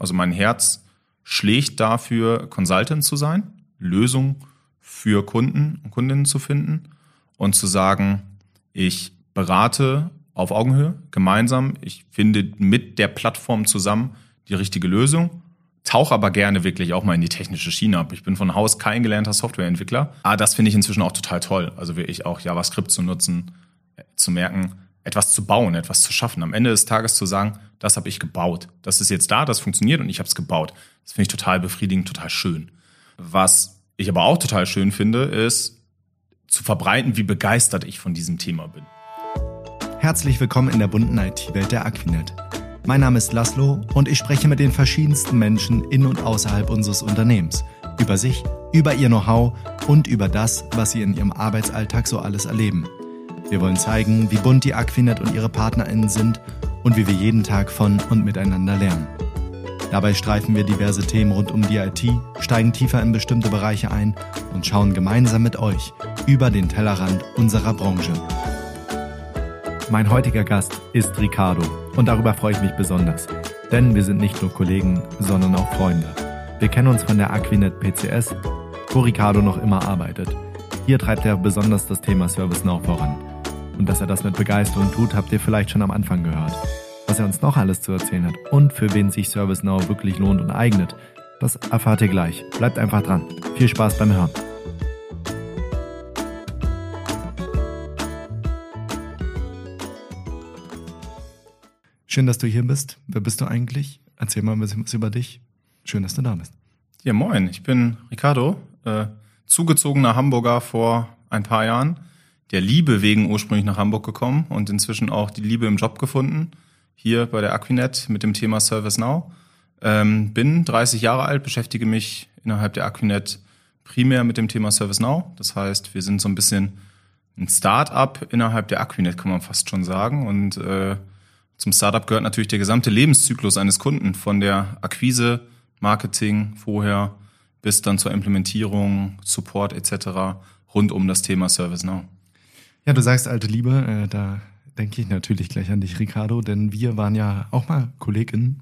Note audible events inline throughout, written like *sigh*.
Also mein Herz schlägt dafür, Consultant zu sein, Lösungen für Kunden und Kundinnen zu finden und zu sagen, ich berate auf Augenhöhe, gemeinsam, ich finde mit der Plattform zusammen die richtige Lösung, tauche aber gerne wirklich auch mal in die technische Schiene ab. Ich bin von Haus kein gelernter Softwareentwickler, aber das finde ich inzwischen auch total toll. Also wirklich auch JavaScript zu nutzen, äh, zu merken, etwas zu bauen, etwas zu schaffen. Am Ende des Tages zu sagen, das habe ich gebaut. Das ist jetzt da, das funktioniert und ich habe es gebaut. Das finde ich total befriedigend, total schön. Was ich aber auch total schön finde, ist zu verbreiten, wie begeistert ich von diesem Thema bin. Herzlich willkommen in der bunten IT-Welt der Aquinet. Mein Name ist Laszlo und ich spreche mit den verschiedensten Menschen in und außerhalb unseres Unternehmens über sich, über ihr Know-how und über das, was sie in ihrem Arbeitsalltag so alles erleben. Wir wollen zeigen, wie bunt die Aquinet und ihre PartnerInnen sind und wie wir jeden Tag von und miteinander lernen. Dabei streifen wir diverse Themen rund um die IT, steigen tiefer in bestimmte Bereiche ein und schauen gemeinsam mit euch über den Tellerrand unserer Branche. Mein heutiger Gast ist Ricardo und darüber freue ich mich besonders, denn wir sind nicht nur Kollegen, sondern auch Freunde. Wir kennen uns von der Aquinet PCS, wo Ricardo noch immer arbeitet. Hier treibt er besonders das Thema ServiceNow voran. Und dass er das mit Begeisterung tut, habt ihr vielleicht schon am Anfang gehört. Was er uns noch alles zu erzählen hat und für wen sich ServiceNow wirklich lohnt und eignet, das erfahrt ihr gleich. Bleibt einfach dran. Viel Spaß beim Hören. Schön, dass du hier bist. Wer bist du eigentlich? Erzähl mal ein bisschen was über dich. Schön, dass du da bist. Ja, moin. Ich bin Ricardo, äh, zugezogener Hamburger vor ein paar Jahren der Liebe wegen ursprünglich nach Hamburg gekommen und inzwischen auch die Liebe im Job gefunden, hier bei der Aquinet mit dem Thema ServiceNow. Ähm, bin 30 Jahre alt, beschäftige mich innerhalb der Aquinet primär mit dem Thema ServiceNow. Das heißt, wir sind so ein bisschen ein Start-up innerhalb der Aquinet, kann man fast schon sagen. Und äh, zum Startup gehört natürlich der gesamte Lebenszyklus eines Kunden, von der Akquise, Marketing vorher bis dann zur Implementierung, Support etc. rund um das Thema ServiceNow. Ja, du sagst alte Liebe, äh, da denke ich natürlich gleich an dich, Ricardo, denn wir waren ja auch mal Kolleginnen,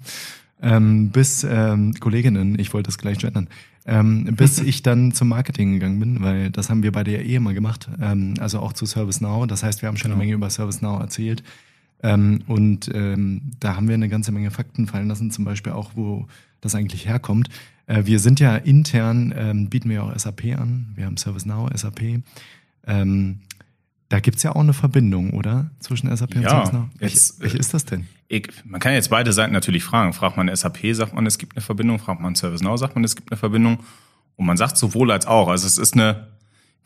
ähm, bis ähm, Kolleginnen, ich wollte das gleich gendern, ähm, bis *laughs* ich dann zum Marketing gegangen bin, weil das haben wir beide ja eh immer gemacht, ähm, also auch zu ServiceNow. Das heißt, wir haben schon eine genau. Menge über ServiceNow erzählt. Ähm, und ähm, da haben wir eine ganze Menge Fakten fallen lassen, zum Beispiel auch, wo das eigentlich herkommt. Äh, wir sind ja intern, ähm, bieten wir auch SAP an. Wir haben ServiceNow, SAP. Ähm, da gibt's ja auch eine Verbindung, oder? Zwischen SAP und ja, ServiceNow. Welche, welche ist das denn? Ich, man kann jetzt beide Seiten natürlich fragen. Fragt man SAP, sagt man, es gibt eine Verbindung. Fragt man ServiceNow, sagt man, es gibt eine Verbindung. Und man sagt sowohl als auch. Also es ist eine,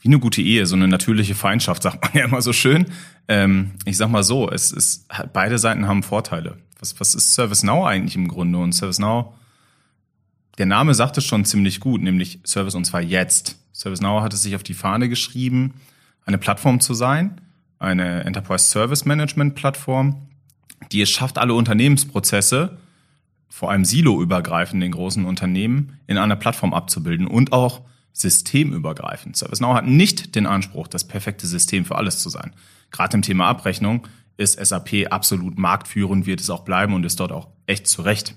wie eine gute Ehe, so eine natürliche Feindschaft, sagt man *laughs* ja immer so schön. Ähm, ich sag mal so, es ist, beide Seiten haben Vorteile. Was, was ist ServiceNow eigentlich im Grunde? Und ServiceNow, der Name sagt es schon ziemlich gut, nämlich Service und zwar jetzt. ServiceNow hat es sich auf die Fahne geschrieben, eine Plattform zu sein, eine Enterprise Service Management Plattform, die es schafft, alle Unternehmensprozesse, vor allem siloübergreifend in großen Unternehmen, in einer Plattform abzubilden und auch systemübergreifend. ServiceNow hat nicht den Anspruch, das perfekte System für alles zu sein. Gerade im Thema Abrechnung ist SAP absolut marktführend, wird es auch bleiben und ist dort auch echt zurecht.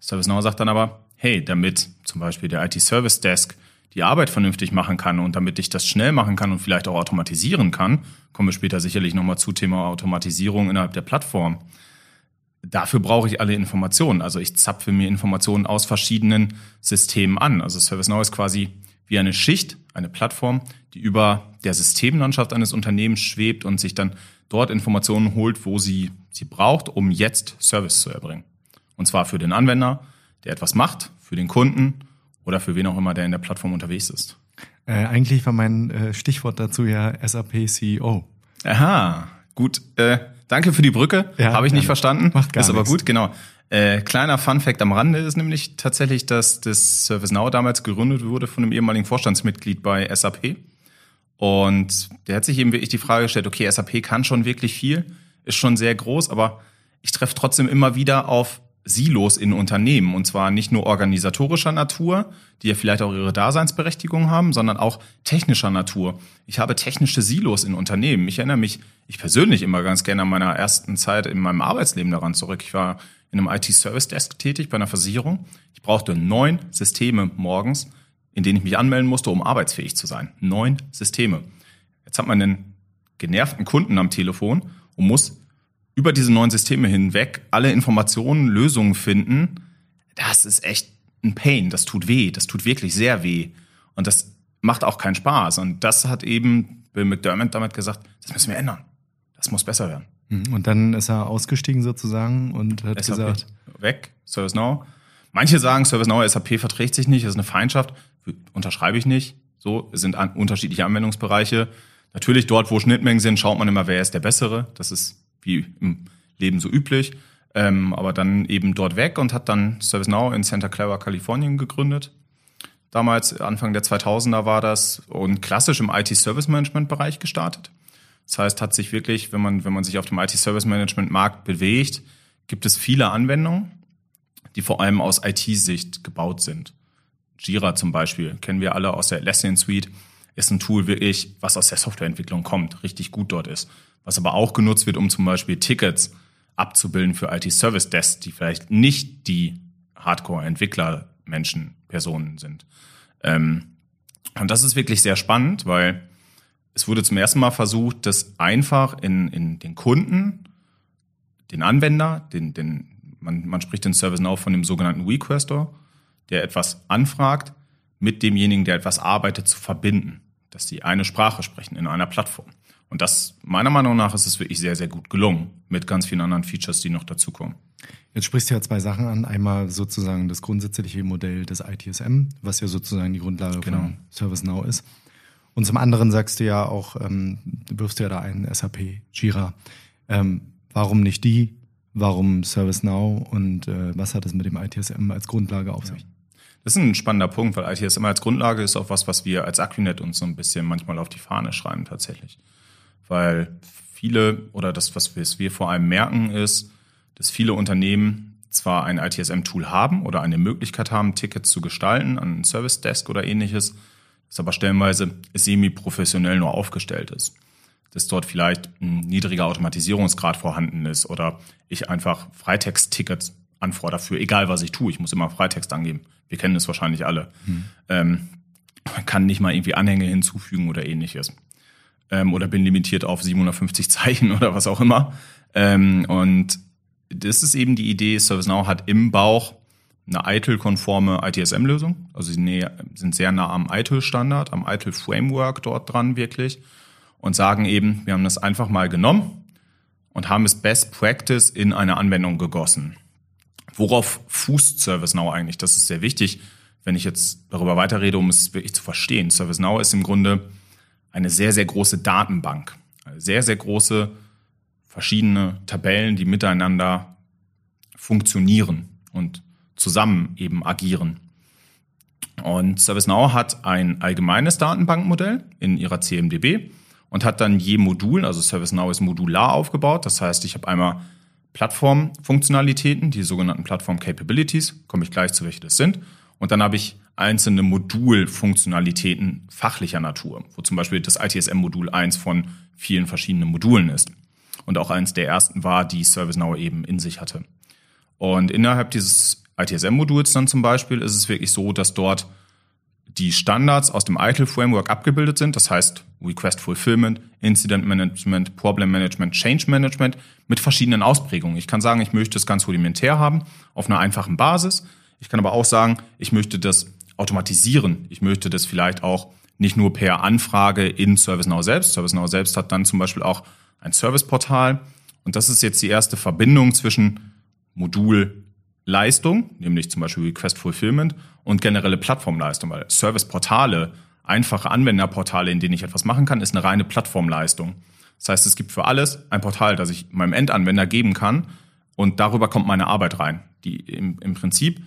ServiceNow sagt dann aber, hey, damit zum Beispiel der IT Service Desk die Arbeit vernünftig machen kann und damit ich das schnell machen kann und vielleicht auch automatisieren kann, kommen wir später sicherlich nochmal zu Thema Automatisierung innerhalb der Plattform. Dafür brauche ich alle Informationen. Also ich zapfe mir Informationen aus verschiedenen Systemen an. Also ServiceNow ist quasi wie eine Schicht, eine Plattform, die über der Systemlandschaft eines Unternehmens schwebt und sich dann dort Informationen holt, wo sie sie braucht, um jetzt Service zu erbringen. Und zwar für den Anwender, der etwas macht, für den Kunden oder für wen auch immer, der in der Plattform unterwegs ist. Äh, eigentlich war mein äh, Stichwort dazu ja SAP CEO. Aha, gut. Äh, danke für die Brücke. Ja, Habe ich nicht verstanden. Macht gar Ist aber nichts. gut, genau. Äh, kleiner Fun Fact am Rande ist nämlich tatsächlich, dass das ServiceNow damals gegründet wurde von einem ehemaligen Vorstandsmitglied bei SAP. Und der hat sich eben wirklich die Frage gestellt, okay, SAP kann schon wirklich viel, ist schon sehr groß, aber ich treffe trotzdem immer wieder auf Silos in Unternehmen und zwar nicht nur organisatorischer Natur, die ja vielleicht auch ihre Daseinsberechtigung haben, sondern auch technischer Natur. Ich habe technische Silos in Unternehmen. Ich erinnere mich, ich persönlich immer ganz gerne an meiner ersten Zeit in meinem Arbeitsleben daran zurück. Ich war in einem IT-Service-Desk tätig bei einer Versicherung. Ich brauchte neun Systeme morgens, in denen ich mich anmelden musste, um arbeitsfähig zu sein. Neun Systeme. Jetzt hat man einen genervten Kunden am Telefon und muss über diese neuen Systeme hinweg alle Informationen, Lösungen finden. Das ist echt ein Pain. Das tut weh. Das tut wirklich sehr weh. Und das macht auch keinen Spaß. Und das hat eben Bill McDermott damit gesagt, das müssen wir ändern. Das muss besser werden. Mhm. Und dann ist er ausgestiegen sozusagen und hat SAP gesagt, weg, ServiceNow. Manche sagen, ServiceNow, SAP verträgt sich nicht, das ist eine Feindschaft. Unterschreibe ich nicht. So, es sind an, unterschiedliche Anwendungsbereiche. Natürlich dort, wo Schnittmengen sind, schaut man immer, wer ist der Bessere. Das ist wie im Leben so üblich. Ähm, aber dann eben dort weg und hat dann ServiceNow in Santa Clara, Kalifornien gegründet. Damals, Anfang der 2000er war das und klassisch im IT-Service-Management-Bereich gestartet. Das heißt, hat sich wirklich, wenn man, wenn man sich auf dem IT-Service-Management-Markt bewegt, gibt es viele Anwendungen, die vor allem aus IT-Sicht gebaut sind. Jira zum Beispiel, kennen wir alle aus der Atlassian Suite, ist ein Tool wirklich, was aus der Softwareentwicklung kommt, richtig gut dort ist. Was aber auch genutzt wird, um zum Beispiel Tickets abzubilden für IT-Service-Desks, die vielleicht nicht die Hardcore-Entwickler-Menschen, Personen sind. Ähm, und das ist wirklich sehr spannend, weil es wurde zum ersten Mal versucht, das einfach in, in den Kunden, den Anwender, den, den, man, man spricht in ServiceNow von dem sogenannten Requester, der etwas anfragt, mit demjenigen, der etwas arbeitet, zu verbinden, dass sie eine Sprache sprechen in einer Plattform. Und das, meiner Meinung nach, ist es wirklich sehr, sehr gut gelungen, mit ganz vielen anderen Features, die noch dazukommen. Jetzt sprichst du ja zwei Sachen an. Einmal sozusagen das grundsätzliche Modell des ITSM, was ja sozusagen die Grundlage genau. von ServiceNow ist. Und zum anderen sagst du ja auch, ähm, du wirfst ja da ein SAP, Jira. Ähm, warum nicht die? Warum ServiceNow? Und äh, was hat es mit dem ITSM als Grundlage auf sich? Ja. Das ist ein spannender Punkt, weil ITSM als Grundlage ist auch was, was wir als Aquinet uns so ein bisschen manchmal auf die Fahne schreiben tatsächlich. Weil viele, oder das, was wir vor allem merken, ist, dass viele Unternehmen zwar ein ITSM-Tool haben oder eine Möglichkeit haben, Tickets zu gestalten an einen Service Desk oder ähnliches, das aber stellenweise semi-professionell nur aufgestellt ist. Dass dort vielleicht ein niedriger Automatisierungsgrad vorhanden ist oder ich einfach Freitext-Tickets anfordere für egal was ich tue. Ich muss immer Freitext angeben. Wir kennen das wahrscheinlich alle. Hm. Ähm, man kann nicht mal irgendwie Anhänge hinzufügen oder ähnliches. Ähm, oder bin limitiert auf 750 Zeichen *laughs* oder was auch immer. Ähm, und das ist eben die Idee, ServiceNow hat im Bauch eine ITIL-konforme ITSM-Lösung. Also sie sind sehr nah am ITIL-Standard, am ITIL-Framework dort dran wirklich und sagen eben, wir haben das einfach mal genommen und haben es Best Practice in eine Anwendung gegossen. Worauf fußt ServiceNow eigentlich? Das ist sehr wichtig, wenn ich jetzt darüber weiterrede, um es wirklich zu verstehen. ServiceNow ist im Grunde eine sehr, sehr große Datenbank. Sehr, sehr große verschiedene Tabellen, die miteinander funktionieren und zusammen eben agieren. Und ServiceNow hat ein allgemeines Datenbankmodell in ihrer CMDB und hat dann je Modul, also ServiceNow ist modular aufgebaut. Das heißt, ich habe einmal Plattformfunktionalitäten, die sogenannten Plattform Capabilities, komme ich gleich zu, welche das sind. Und dann habe ich einzelne Modulfunktionalitäten fachlicher Natur, wo zum Beispiel das ITSM-Modul eins von vielen verschiedenen Modulen ist und auch eines der ersten war, die ServiceNow eben in sich hatte. Und innerhalb dieses ITSM-Moduls dann zum Beispiel ist es wirklich so, dass dort die Standards aus dem ITIL Framework abgebildet sind. Das heißt Request Fulfillment, Incident Management, Problem Management, Change Management mit verschiedenen Ausprägungen. Ich kann sagen, ich möchte es ganz rudimentär haben, auf einer einfachen Basis. Ich kann aber auch sagen, ich möchte das automatisieren. Ich möchte das vielleicht auch nicht nur per Anfrage in ServiceNow selbst. ServiceNow selbst hat dann zum Beispiel auch ein Serviceportal. Und das ist jetzt die erste Verbindung zwischen Modulleistung, nämlich zum Beispiel Request Fulfillment und generelle Plattformleistung, weil Serviceportale, einfache Anwenderportale, in denen ich etwas machen kann, ist eine reine Plattformleistung. Das heißt, es gibt für alles ein Portal, das ich meinem Endanwender geben kann und darüber kommt meine Arbeit rein. Die im, im Prinzip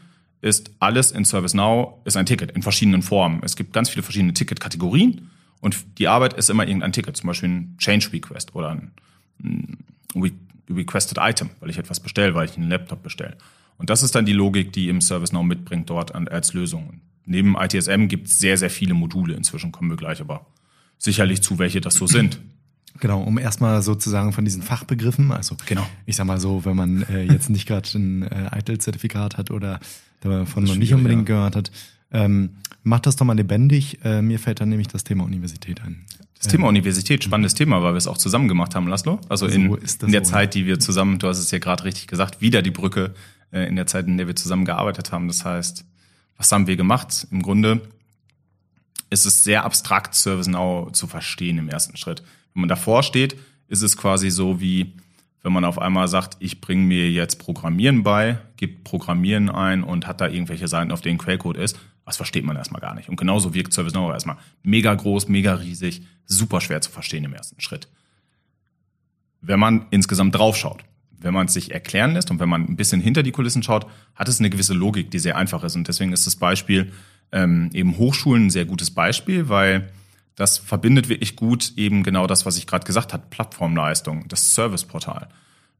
ist alles in ServiceNow ist ein Ticket in verschiedenen Formen. Es gibt ganz viele verschiedene Ticketkategorien und die Arbeit ist immer irgendein Ticket, zum Beispiel ein Change Request oder ein, ein Requested Item, weil ich etwas bestelle, weil ich einen Laptop bestelle. Und das ist dann die Logik, die im ServiceNow mitbringt dort als Lösung. Neben ITSM gibt es sehr, sehr viele Module. Inzwischen kommen wir gleich aber sicherlich zu, welche das so sind. Genau, um erstmal sozusagen von diesen Fachbegriffen, also Genau. ich sag mal so, wenn man äh, jetzt nicht gerade ein äh, ITIL-Zertifikat hat oder davon noch nicht unbedingt ja. gehört hat, ähm, macht das doch mal lebendig. Äh, mir fällt dann nämlich das Thema Universität ein. Das Thema Universität, spannendes Thema, weil wir es auch zusammen gemacht haben, Laszlo. Also in, So in der wohl. Zeit, die wir zusammen, du hast es ja gerade richtig gesagt, wieder die Brücke äh, in der Zeit, in der wir zusammen gearbeitet haben. Das heißt, was haben wir gemacht? Im Grunde ist es sehr abstrakt, ServiceNow zu verstehen im ersten Schritt. Wenn man davor steht, ist es quasi so wie, wenn man auf einmal sagt, ich bringe mir jetzt Programmieren bei, gibt Programmieren ein und hat da irgendwelche Seiten, auf denen Quellcode ist. Das versteht man erstmal gar nicht. Und genauso wirkt ServiceNow erstmal mega groß, mega riesig, super schwer zu verstehen im ersten Schritt. Wenn man insgesamt draufschaut, wenn man es sich erklären lässt und wenn man ein bisschen hinter die Kulissen schaut, hat es eine gewisse Logik, die sehr einfach ist. Und deswegen ist das Beispiel ähm, eben Hochschulen ein sehr gutes Beispiel, weil das verbindet wirklich gut eben genau das, was ich gerade gesagt habe, Plattformleistung, das Serviceportal.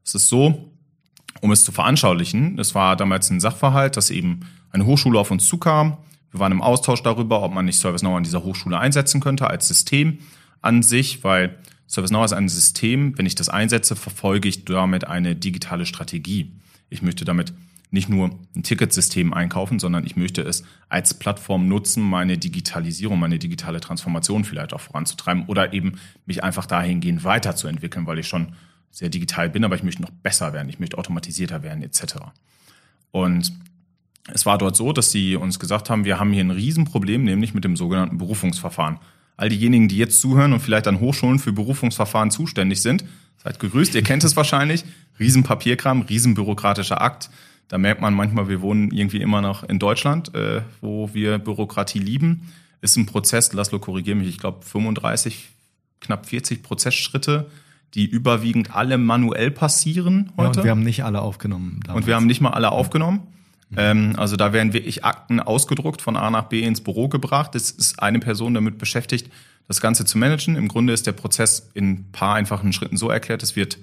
Es ist so, um es zu veranschaulichen, es war damals ein Sachverhalt, dass eben eine Hochschule auf uns zukam. Wir waren im Austausch darüber, ob man nicht ServiceNow an dieser Hochschule einsetzen könnte als System an sich, weil ServiceNow ist ein System. Wenn ich das einsetze, verfolge ich damit eine digitale Strategie. Ich möchte damit nicht nur ein Ticketsystem einkaufen, sondern ich möchte es als Plattform nutzen, meine Digitalisierung, meine digitale Transformation vielleicht auch voranzutreiben oder eben mich einfach dahingehend weiterzuentwickeln, weil ich schon sehr digital bin, aber ich möchte noch besser werden, ich möchte automatisierter werden etc. Und es war dort so, dass sie uns gesagt haben, wir haben hier ein Riesenproblem, nämlich mit dem sogenannten Berufungsverfahren. All diejenigen, die jetzt zuhören und vielleicht an Hochschulen für Berufungsverfahren zuständig sind, seid gegrüßt, ihr kennt es wahrscheinlich. Riesenpapierkram, riesenbürokratischer Akt. Da merkt man manchmal, wir wohnen irgendwie immer noch in Deutschland, äh, wo wir Bürokratie lieben. Ist ein Prozess, Laszlo, korrigiere mich, ich glaube 35, knapp 40 Prozessschritte, die überwiegend alle manuell passieren Ja, heute. und wir haben nicht alle aufgenommen. Damals. Und wir haben nicht mal alle aufgenommen. Ähm, also da werden wirklich Akten ausgedruckt, von A nach B ins Büro gebracht. Es ist eine Person damit beschäftigt, das Ganze zu managen. Im Grunde ist der Prozess in ein paar einfachen Schritten so erklärt, es wird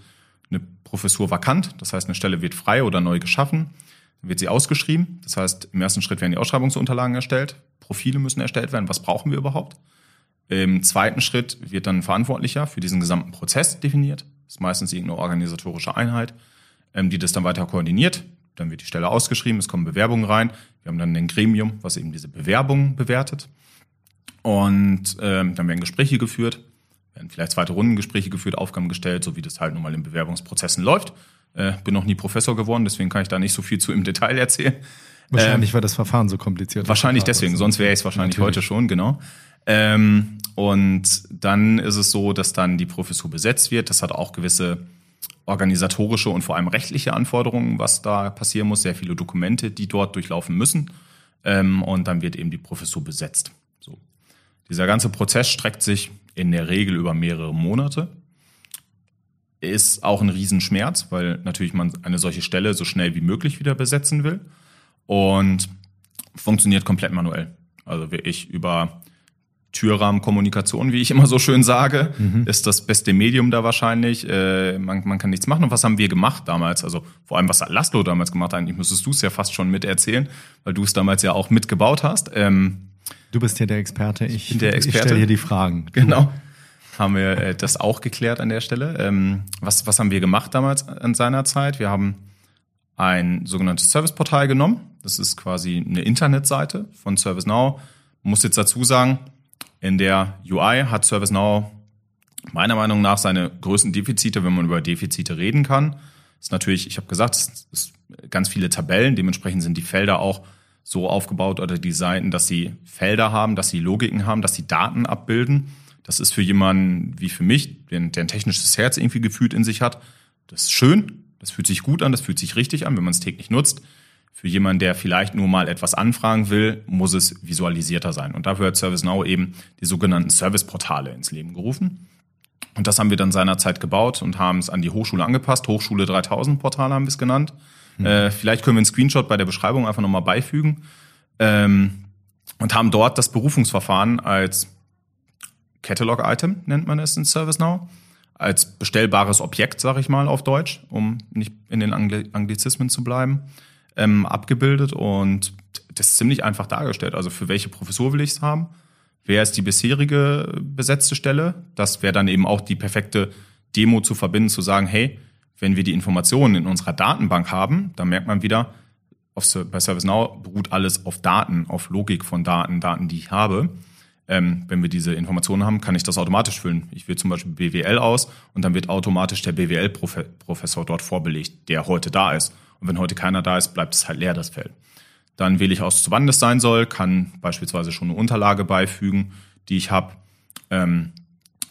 eine Professur vakant, das heißt eine Stelle wird frei oder neu geschaffen, dann wird sie ausgeschrieben. Das heißt, im ersten Schritt werden die Ausschreibungsunterlagen erstellt, Profile müssen erstellt werden, was brauchen wir überhaupt? Im zweiten Schritt wird dann ein Verantwortlicher für diesen gesamten Prozess definiert. Das ist meistens irgendeine organisatorische Einheit, ähm, die das dann weiter koordiniert. Dann wird die Stelle ausgeschrieben, es kommen Bewerbungen rein. Wir haben dann ein Gremium, was eben diese Bewerbungen bewertet. Und ähm, dann werden Gespräche geführt, werden vielleicht zweite Rundengespräche geführt, Aufgaben gestellt, so wie das halt nun mal in Bewerbungsprozessen läuft. Äh, bin noch nie Professor geworden, deswegen kann ich da nicht so viel zu im Detail erzählen. Wahrscheinlich, weil das Verfahren so kompliziert ist. Wahrscheinlich deswegen, sonst wäre ich es wahrscheinlich Natürlich. heute schon, genau. Ähm, und dann ist es so, dass dann die Professur besetzt wird. Das hat auch gewisse organisatorische und vor allem rechtliche Anforderungen, was da passieren muss. Sehr viele Dokumente, die dort durchlaufen müssen. Ähm, und dann wird eben die Professur besetzt. So. Dieser ganze Prozess streckt sich in der Regel über mehrere Monate. Ist auch ein Riesenschmerz, weil natürlich man eine solche Stelle so schnell wie möglich wieder besetzen will. Und funktioniert komplett manuell. Also wirklich über Türrahmenkommunikation, wie ich immer so schön sage, ist das beste Medium da wahrscheinlich. Äh, man, man kann nichts machen. Und was haben wir gemacht damals? Also vor allem, was hat Laszlo damals gemacht? Eigentlich müsstest du es ja fast schon miterzählen, weil du es damals ja auch mitgebaut hast. Ähm, Du bist hier der Experte. Ich, bin der ich Experte. stelle hier die Fragen. Genau. Haben wir äh, das auch geklärt an der Stelle. Ähm, was, was haben wir gemacht damals an seiner Zeit? Wir haben ein sogenanntes Serviceportal genommen. Das ist quasi eine Internetseite von ServiceNow. Muss jetzt dazu sagen, in der UI hat ServiceNow meiner Meinung nach seine größten Defizite, wenn man über Defizite reden kann. Das ist natürlich, ich habe gesagt, es ist ganz viele Tabellen, dementsprechend sind die Felder auch so aufgebaut oder die Seiten, dass sie Felder haben, dass sie Logiken haben, dass sie Daten abbilden. Das ist für jemanden wie für mich, der, der ein technisches Herz irgendwie gefühlt in sich hat, das ist schön, das fühlt sich gut an, das fühlt sich richtig an, wenn man es täglich nutzt. Für jemanden, der vielleicht nur mal etwas anfragen will, muss es visualisierter sein. Und dafür hat ServiceNow eben die sogenannten Serviceportale ins Leben gerufen. Und das haben wir dann seinerzeit gebaut und haben es an die Hochschule angepasst. Hochschule 3000 Portal haben wir es genannt. Äh, vielleicht können wir einen Screenshot bei der Beschreibung einfach nochmal beifügen. Ähm, und haben dort das Berufungsverfahren als Catalog-Item, nennt man es in ServiceNow, als bestellbares Objekt, sage ich mal auf Deutsch, um nicht in den Angli Anglizismen zu bleiben, ähm, abgebildet und das ist ziemlich einfach dargestellt. Also für welche Professur will ich es haben? wer ist die bisherige besetzte Stelle. Das wäre dann eben auch die perfekte Demo zu verbinden, zu sagen, hey, wenn wir die Informationen in unserer Datenbank haben, dann merkt man wieder, auf, bei ServiceNow beruht alles auf Daten, auf Logik von Daten, Daten, die ich habe. Ähm, wenn wir diese Informationen haben, kann ich das automatisch füllen. Ich wähle zum Beispiel BWL aus und dann wird automatisch der BWL-Professor dort vorbelegt, der heute da ist. Und wenn heute keiner da ist, bleibt es halt leer, das Feld. Dann wähle ich aus, zu wann das sein soll, kann beispielsweise schon eine Unterlage beifügen, die ich habe, ähm,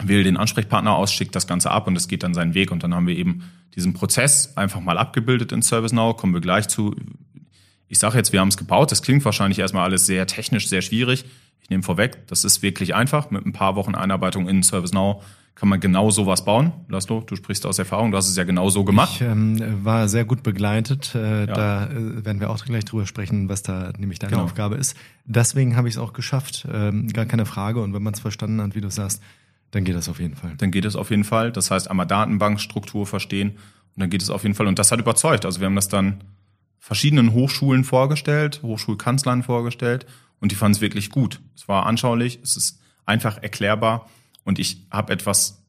wähle den Ansprechpartner aus, schickt das Ganze ab und es geht dann seinen Weg. Und dann haben wir eben diesen Prozess einfach mal abgebildet in ServiceNow, kommen wir gleich zu. Ich sage jetzt, wir haben es gebaut. Das klingt wahrscheinlich erstmal alles sehr technisch, sehr schwierig. Ich nehme vorweg, das ist wirklich einfach. Mit ein paar Wochen Einarbeitung in ServiceNow kann man genau sowas bauen. Laszlo, du sprichst aus Erfahrung, du hast es ja genau so gemacht. Ich ähm, war sehr gut begleitet. Äh, ja. Da äh, werden wir auch gleich drüber sprechen, was da nämlich deine genau. Aufgabe ist. Deswegen habe ich es auch geschafft, ähm, gar keine Frage. Und wenn man es verstanden hat, wie du sagst, dann geht das auf jeden Fall. Dann geht es auf jeden Fall. Das heißt, einmal Datenbankstruktur verstehen und dann geht es auf jeden Fall. Und das hat überzeugt. Also wir haben das dann verschiedenen Hochschulen vorgestellt, Hochschulkanzlern vorgestellt und die fanden es wirklich gut. Es war anschaulich, es ist einfach erklärbar und ich habe etwas,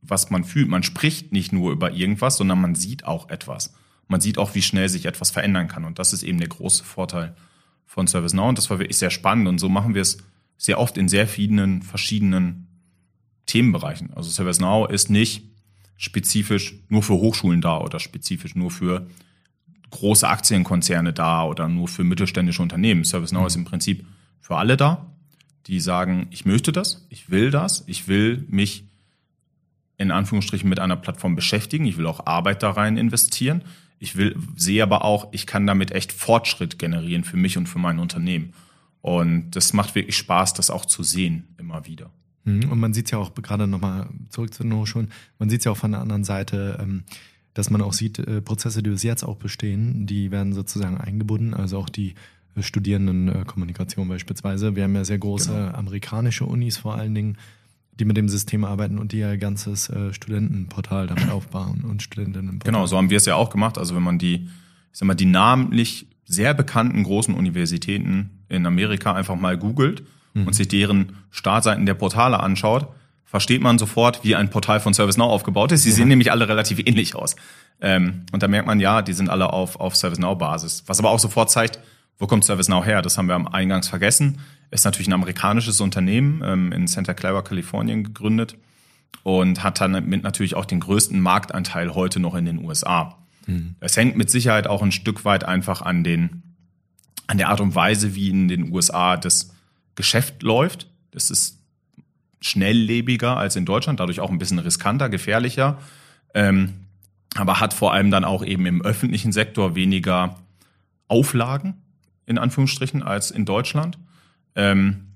was man fühlt. Man spricht nicht nur über irgendwas, sondern man sieht auch etwas. Man sieht auch, wie schnell sich etwas verändern kann und das ist eben der große Vorteil von ServiceNow und das war wirklich sehr spannend und so machen wir es sehr oft in sehr vielen verschiedenen Themenbereichen. Also ServiceNow ist nicht spezifisch nur für Hochschulen da oder spezifisch nur für große Aktienkonzerne da oder nur für mittelständische Unternehmen. ServiceNow mhm. ist im Prinzip für alle da, die sagen, ich möchte das, ich will das, ich will mich in Anführungsstrichen mit einer Plattform beschäftigen, ich will auch Arbeit da rein investieren. Ich will, sehe aber auch, ich kann damit echt Fortschritt generieren für mich und für mein Unternehmen. Und das macht wirklich Spaß, das auch zu sehen, immer wieder. Mhm. Und man sieht es ja auch gerade nochmal zurück zu No schon, man sieht es ja auch von der anderen Seite, ähm, dass man auch sieht, äh, Prozesse, die bis jetzt auch bestehen, die werden sozusagen eingebunden, also auch die Studierendenkommunikation beispielsweise. Wir haben ja sehr große genau. amerikanische Unis vor allen Dingen, die mit dem System arbeiten und die ja ein ganzes äh, Studentenportal damit *clears throat* aufbauen und Studentinnenportal. Genau, so haben wir es ja auch gemacht. Also wenn man die, ich sag mal, die namentlich sehr bekannten großen Universitäten in Amerika einfach mal googelt mhm. und sich deren Startseiten der Portale anschaut, versteht man sofort, wie ein Portal von ServiceNow aufgebaut ist. Sie ja. sehen nämlich alle relativ ähnlich aus. Ähm, und da merkt man, ja, die sind alle auf, auf ServiceNow-Basis. Was aber auch sofort zeigt, wo kommt ServiceNow her? Das haben wir am Eingangs vergessen. Ist natürlich ein amerikanisches Unternehmen ähm, in Santa Clara, Kalifornien gegründet und hat dann mit natürlich auch den größten Marktanteil heute noch in den USA. Mhm. Es hängt mit Sicherheit auch ein Stück weit einfach an den an der Art und Weise, wie in den USA das Geschäft läuft. Das ist schnelllebiger als in Deutschland, dadurch auch ein bisschen riskanter, gefährlicher, ähm, aber hat vor allem dann auch eben im öffentlichen Sektor weniger Auflagen in Anführungsstrichen, als in Deutschland. Ähm,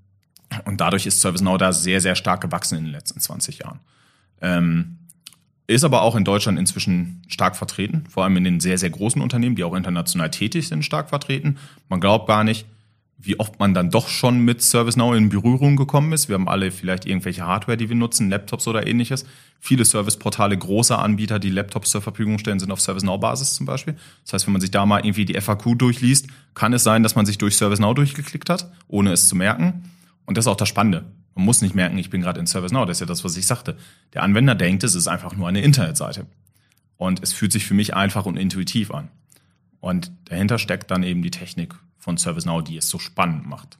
und dadurch ist ServiceNow da sehr, sehr stark gewachsen in den letzten 20 Jahren. Ähm, ist aber auch in Deutschland inzwischen stark vertreten, vor allem in den sehr, sehr großen Unternehmen, die auch international tätig sind, stark vertreten. Man glaubt gar nicht, wie oft man dann doch schon mit ServiceNow in Berührung gekommen ist. Wir haben alle vielleicht irgendwelche Hardware, die wir nutzen, Laptops oder ähnliches. Viele Serviceportale großer Anbieter, die Laptops zur Verfügung stellen, sind auf ServiceNow-Basis zum Beispiel. Das heißt, wenn man sich da mal irgendwie die FAQ durchliest, kann es sein, dass man sich durch ServiceNow durchgeklickt hat, ohne es zu merken. Und das ist auch das Spannende. Man muss nicht merken, ich bin gerade in ServiceNow. Das ist ja das, was ich sagte. Der Anwender denkt, es ist einfach nur eine Internetseite. Und es fühlt sich für mich einfach und intuitiv an. Und dahinter steckt dann eben die Technik von ServiceNow, die es so spannend macht.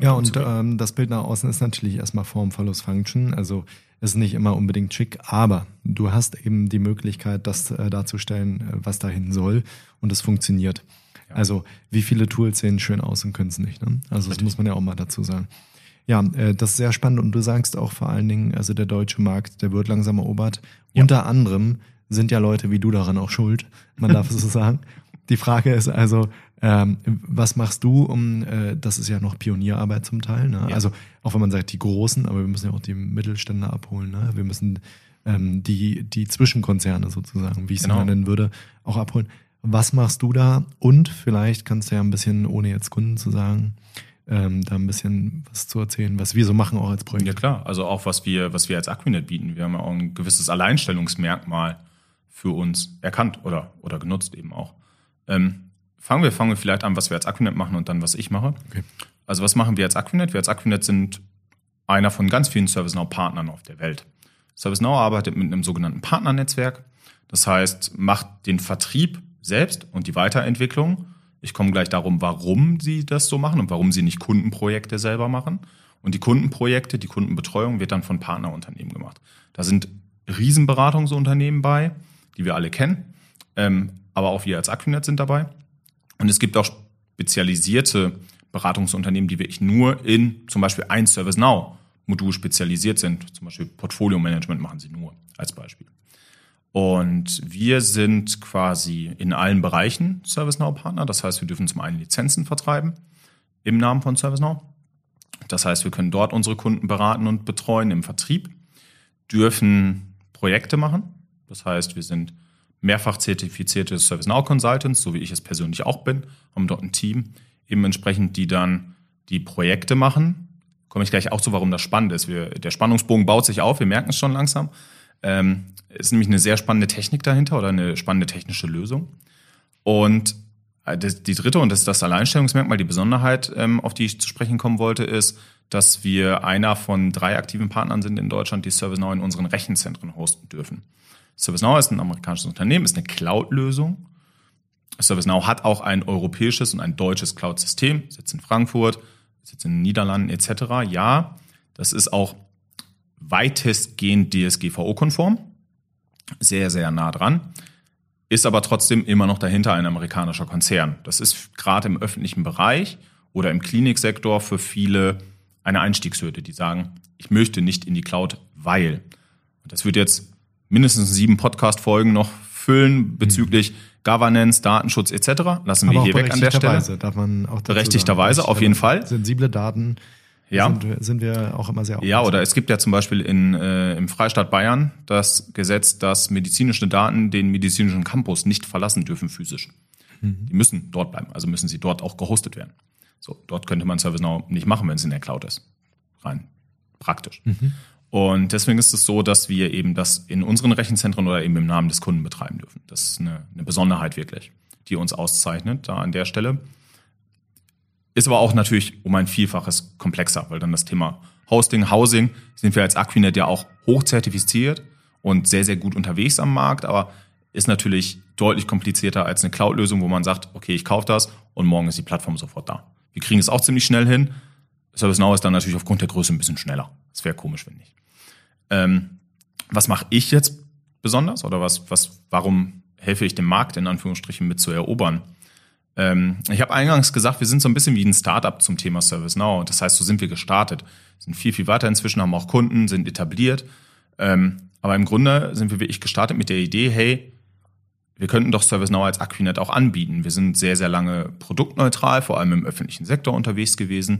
Ja, und ähm, das Bild nach außen ist natürlich erstmal Form, Follows, Function. Also ist nicht immer unbedingt schick, aber du hast eben die Möglichkeit, das äh, darzustellen, äh, was dahin soll und es funktioniert. Ja. Also wie viele Tools sehen schön aus und können es nicht. Ne? Also das muss man ja auch mal dazu sagen. Ja, äh, das ist sehr spannend und du sagst auch vor allen Dingen, also der deutsche Markt, der wird langsam erobert. Ja. Unter anderem sind ja Leute wie du daran auch schuld, man darf es so *laughs* sagen. Die Frage ist also, ähm, was machst du, um, äh, das ist ja noch Pionierarbeit zum Teil, ne? Ja. also auch wenn man sagt die Großen, aber wir müssen ja auch die Mittelständler abholen, ne? wir müssen ähm, die, die Zwischenkonzerne sozusagen, wie ich genau. es nennen würde, auch abholen. Was machst du da? Und vielleicht kannst du ja ein bisschen, ohne jetzt Kunden zu sagen, ähm, da ein bisschen was zu erzählen, was wir so machen auch als Projekt. Ja klar, also auch was wir, was wir als Aquinet bieten. Wir haben ja auch ein gewisses Alleinstellungsmerkmal für uns erkannt oder, oder genutzt eben auch. Ähm, fangen wir, fangen wir vielleicht an, was wir als Aquinet machen und dann, was ich mache. Okay. Also was machen wir als Aquinet? Wir als Aquinet sind einer von ganz vielen ServiceNow-Partnern auf der Welt. ServiceNow arbeitet mit einem sogenannten Partnernetzwerk. Das heißt, macht den Vertrieb selbst und die Weiterentwicklung. Ich komme gleich darum, warum sie das so machen und warum sie nicht Kundenprojekte selber machen. Und die Kundenprojekte, die Kundenbetreuung wird dann von Partnerunternehmen gemacht. Da sind Riesenberatungsunternehmen bei, die wir alle kennen, ähm, aber auch wir als Aquinet sind dabei. Und es gibt auch spezialisierte Beratungsunternehmen, die wirklich nur in zum Beispiel ein ServiceNow-Modul spezialisiert sind. Zum Beispiel Portfolio Management machen sie nur als Beispiel. Und wir sind quasi in allen Bereichen ServiceNow-Partner. Das heißt, wir dürfen zum einen Lizenzen vertreiben im Namen von ServiceNow. Das heißt, wir können dort unsere Kunden beraten und betreuen im Vertrieb, dürfen Projekte machen. Das heißt, wir sind mehrfach zertifizierte ServiceNow Consultants, so wie ich es persönlich auch bin, haben dort ein Team, eben entsprechend, die dann die Projekte machen. Komme ich gleich auch zu, warum das spannend ist. Wir, der Spannungsbogen baut sich auf, wir merken es schon langsam. Ähm, ist nämlich eine sehr spannende Technik dahinter oder eine spannende technische Lösung. Und äh, die dritte, und das ist das Alleinstellungsmerkmal, die Besonderheit, ähm, auf die ich zu sprechen kommen wollte, ist, dass wir einer von drei aktiven Partnern sind in Deutschland, die ServiceNow in unseren Rechenzentren hosten dürfen. ServiceNow ist ein amerikanisches Unternehmen, ist eine Cloud-Lösung. ServiceNow hat auch ein europäisches und ein deutsches Cloud-System, sitzt in Frankfurt, sitzt in den Niederlanden etc. Ja, das ist auch weitestgehend DSGVO-konform, sehr, sehr nah dran, ist aber trotzdem immer noch dahinter ein amerikanischer Konzern. Das ist gerade im öffentlichen Bereich oder im Kliniksektor für viele eine Einstiegshürde, die sagen, ich möchte nicht in die Cloud, weil. Das wird jetzt mindestens sieben Podcast-Folgen noch füllen bezüglich mhm. Governance, Datenschutz etc. Lassen Aber wir hier weg an der Stelle. Darf man auch berechtigterweise, auf jeden Fall. Sensible Daten ja. sind, wir, sind wir auch immer sehr aufmerksam. Ja, oder es gibt ja zum Beispiel in, äh, im Freistaat Bayern das Gesetz, dass medizinische Daten den medizinischen Campus nicht verlassen dürfen physisch. Mhm. Die müssen dort bleiben, also müssen sie dort auch gehostet werden. So, dort könnte man ServiceNow nicht machen, wenn es in der Cloud ist. Rein praktisch. Mhm. Und deswegen ist es so, dass wir eben das in unseren Rechenzentren oder eben im Namen des Kunden betreiben dürfen. Das ist eine, eine Besonderheit wirklich, die uns auszeichnet da an der Stelle. Ist aber auch natürlich um ein Vielfaches komplexer, weil dann das Thema Hosting, Housing sind wir als Aquinet ja auch hochzertifiziert und sehr, sehr gut unterwegs am Markt, aber ist natürlich deutlich komplizierter als eine Cloud-Lösung, wo man sagt, okay, ich kaufe das und morgen ist die Plattform sofort da. Wir kriegen es auch ziemlich schnell hin. ServiceNow ist dann natürlich aufgrund der Größe ein bisschen schneller. Das wäre komisch, wenn nicht. Ähm, was mache ich jetzt besonders oder was, was, warum helfe ich dem Markt in Anführungsstrichen mit zu erobern? Ähm, ich habe eingangs gesagt, wir sind so ein bisschen wie ein Startup zum Thema ServiceNow. Das heißt, so sind wir gestartet, sind viel, viel weiter inzwischen, haben auch Kunden, sind etabliert. Ähm, aber im Grunde sind wir wirklich gestartet mit der Idee, hey, wir könnten doch ServiceNow als Aquinet auch anbieten. Wir sind sehr, sehr lange produktneutral, vor allem im öffentlichen Sektor unterwegs gewesen,